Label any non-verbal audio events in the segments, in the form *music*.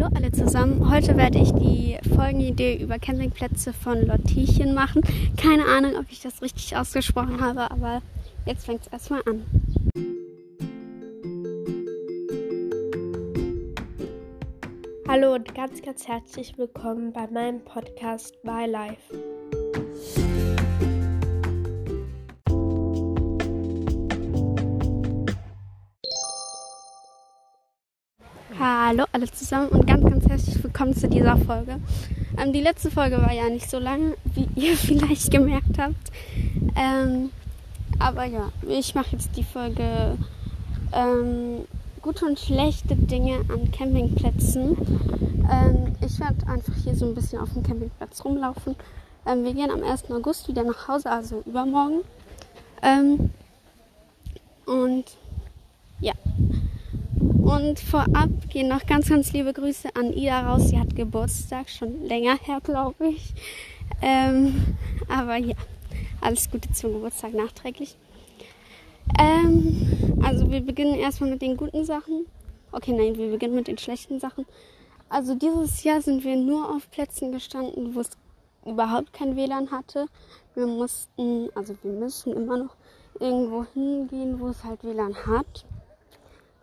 Hallo alle zusammen. Heute werde ich die Folgenidee über Campingplätze von Lottiechen machen. Keine Ahnung, ob ich das richtig ausgesprochen habe, aber jetzt fängt es erstmal an. Hallo und ganz, ganz herzlich willkommen bei meinem Podcast My Life. Hallo alle zusammen und ganz, ganz herzlich willkommen zu dieser Folge. Ähm, die letzte Folge war ja nicht so lang, wie *laughs* ihr vielleicht gemerkt habt. Ähm, aber ja, ich mache jetzt die Folge ähm, gute und schlechte Dinge an Campingplätzen. Ähm, ich werde einfach hier so ein bisschen auf dem Campingplatz rumlaufen. Ähm, wir gehen am 1. August wieder nach Hause, also übermorgen. Ähm, und ja, und vorab gehen noch ganz, ganz liebe Grüße an Ida raus. Sie hat Geburtstag, schon länger her, glaube ich. Ähm, aber ja, alles Gute zum Geburtstag nachträglich. Ähm, also wir beginnen erstmal mit den guten Sachen. Okay, nein, wir beginnen mit den schlechten Sachen. Also dieses Jahr sind wir nur auf Plätzen gestanden, wo es überhaupt kein WLAN hatte. Wir mussten, also wir müssen immer noch irgendwo hingehen, wo es halt WLAN hat.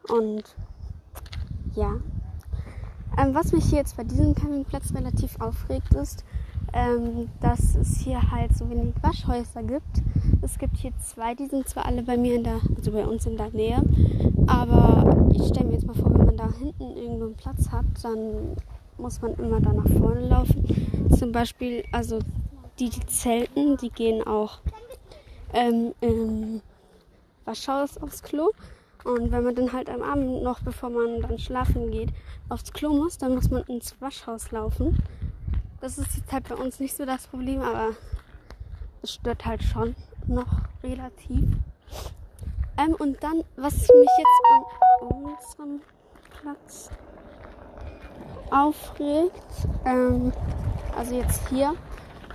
Und ja. Ähm, was mich hier jetzt bei diesem Campingplatz relativ aufregt, ist, ähm, dass es hier halt so wenig Waschhäuser gibt. Es gibt hier zwei, die sind zwar alle bei mir in der, also bei uns in der Nähe, aber ich stelle mir jetzt mal vor, wenn man da hinten irgendwo einen Platz hat, dann muss man immer da nach vorne laufen. Zum Beispiel, also die, die zelten, die gehen auch ähm, im Waschhaus aufs Klo. Und wenn man dann halt am Abend noch, bevor man dann schlafen geht, aufs Klo muss, dann muss man ins Waschhaus laufen. Das ist jetzt halt bei uns nicht so das Problem, aber es stört halt schon noch relativ. Ähm, und dann, was mich jetzt an unserem Platz aufregt, ähm, also jetzt hier,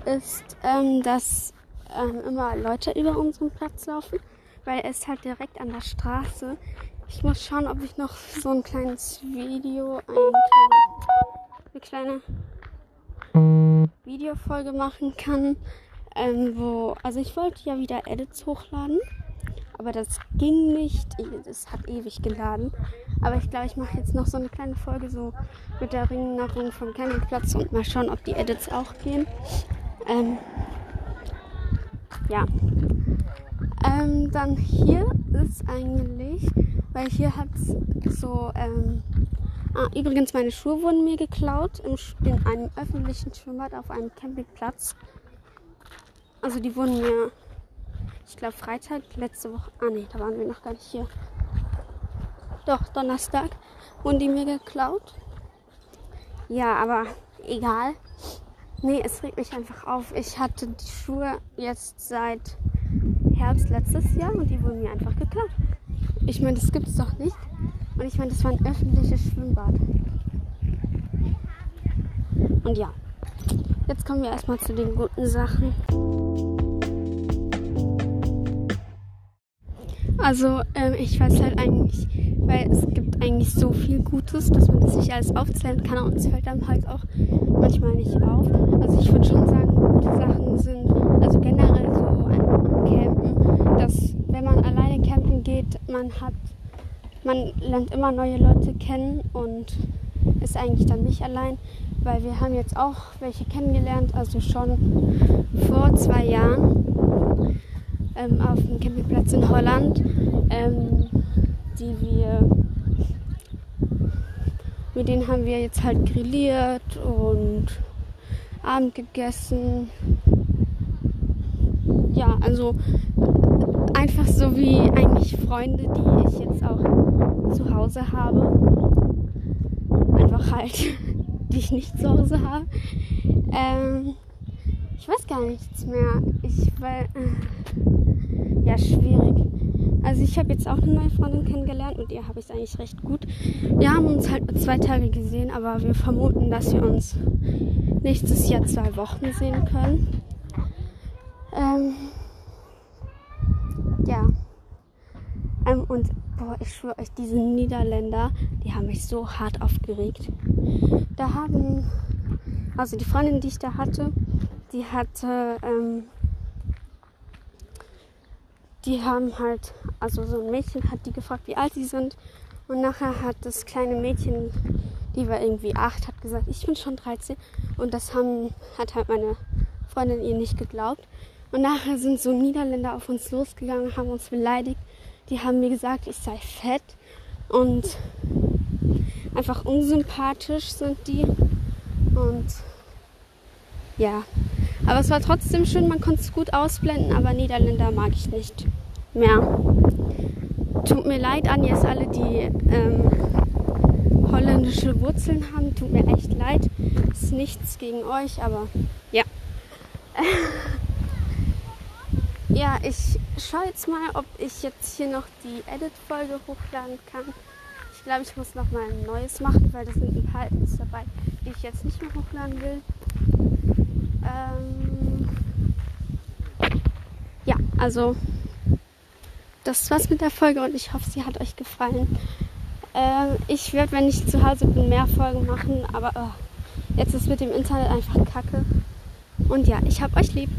ist, ähm, dass ähm, immer Leute über unseren Platz laufen weil er ist halt direkt an der Straße. Ich muss schauen, ob ich noch so ein kleines Video, eine kleine, Videofolge machen kann, ähm, wo, also ich wollte ja wieder Edits hochladen, aber das ging nicht. Es hat ewig geladen. Aber ich glaube, ich mache jetzt noch so eine kleine Folge so mit der Erinnerung vom Campingplatz und mal schauen, ob die Edits auch gehen. Ähm, ja. Ähm, dann hier ist eigentlich, weil hier hat so, ähm, ah, übrigens meine Schuhe wurden mir geklaut im, in einem öffentlichen Schwimmbad auf einem Campingplatz. Also die wurden mir, ich glaube Freitag, letzte Woche, ah nee, da waren wir noch gar nicht hier. Doch, Donnerstag wurden die mir geklaut. Ja, aber egal. Nee, es regt mich einfach auf. Ich hatte die Schuhe jetzt seit Herbst letztes Jahr und die wurden mir einfach geklaut. Ich meine, das gibt es doch nicht. Und ich meine, das war ein öffentliches Schwimmbad. Und ja, jetzt kommen wir erstmal zu den guten Sachen. Also, ähm, ich weiß halt eigentlich, weil es gibt eigentlich so viel Gutes, dass man das nicht alles aufzählen kann und es fällt dann halt auch manchmal nicht auf. Also, ich würde schon sagen, gute Sachen sind, also generell so an, Campen, dass wenn man alleine campen geht, man hat, man lernt immer neue Leute kennen und ist eigentlich dann nicht allein, weil wir haben jetzt auch welche kennengelernt, also schon vor zwei Jahren ähm, auf dem Campingplatz in Holland, ähm, die wir, mit denen haben wir jetzt halt grilliert und Abend gegessen. Ja, also einfach so wie eigentlich Freunde, die ich jetzt auch zu Hause habe. Einfach halt, *laughs* die ich nicht zu Hause habe. Ähm, ich weiß gar nichts mehr. Ich weil äh, ja schwierig. Also ich habe jetzt auch eine neue Freundin kennengelernt und ihr habe ich es eigentlich recht gut. Wir haben uns halt zwei Tage gesehen, aber wir vermuten, dass wir uns nächstes Jahr zwei Wochen sehen können. Ähm, ja. Ähm, und boah, ich schwöre euch, diese Niederländer, die haben mich so hart aufgeregt. Da haben, also die Freundin, die ich da hatte, die hatte, ähm, die haben halt, also so ein Mädchen hat die gefragt, wie alt sie sind. Und nachher hat das kleine Mädchen, die war irgendwie acht, hat gesagt, ich bin schon 13. Und das haben, hat halt meine Freundin ihr nicht geglaubt. Und nachher sind so Niederländer auf uns losgegangen, haben uns beleidigt. Die haben mir gesagt, ich sei fett und einfach unsympathisch sind die. Und ja, aber es war trotzdem schön, man konnte es gut ausblenden, aber Niederländer mag ich nicht mehr. Tut mir leid an jetzt alle, die ähm, holländische Wurzeln haben. Tut mir echt leid. Ist nichts gegen euch, aber ja. *laughs* ja, ich schaue jetzt mal, ob ich jetzt hier noch die Edit-Folge hochladen kann. Ich glaube, ich muss noch mal ein neues machen, weil da sind ein paar Edits dabei, die ich jetzt nicht mehr hochladen will. Ähm ja, also das war's mit der Folge und ich hoffe, sie hat euch gefallen. Ähm, ich werde, wenn ich zu Hause bin, mehr Folgen machen, aber oh, jetzt ist mit dem Internet einfach kacke. Und ja, ich hab euch lieb.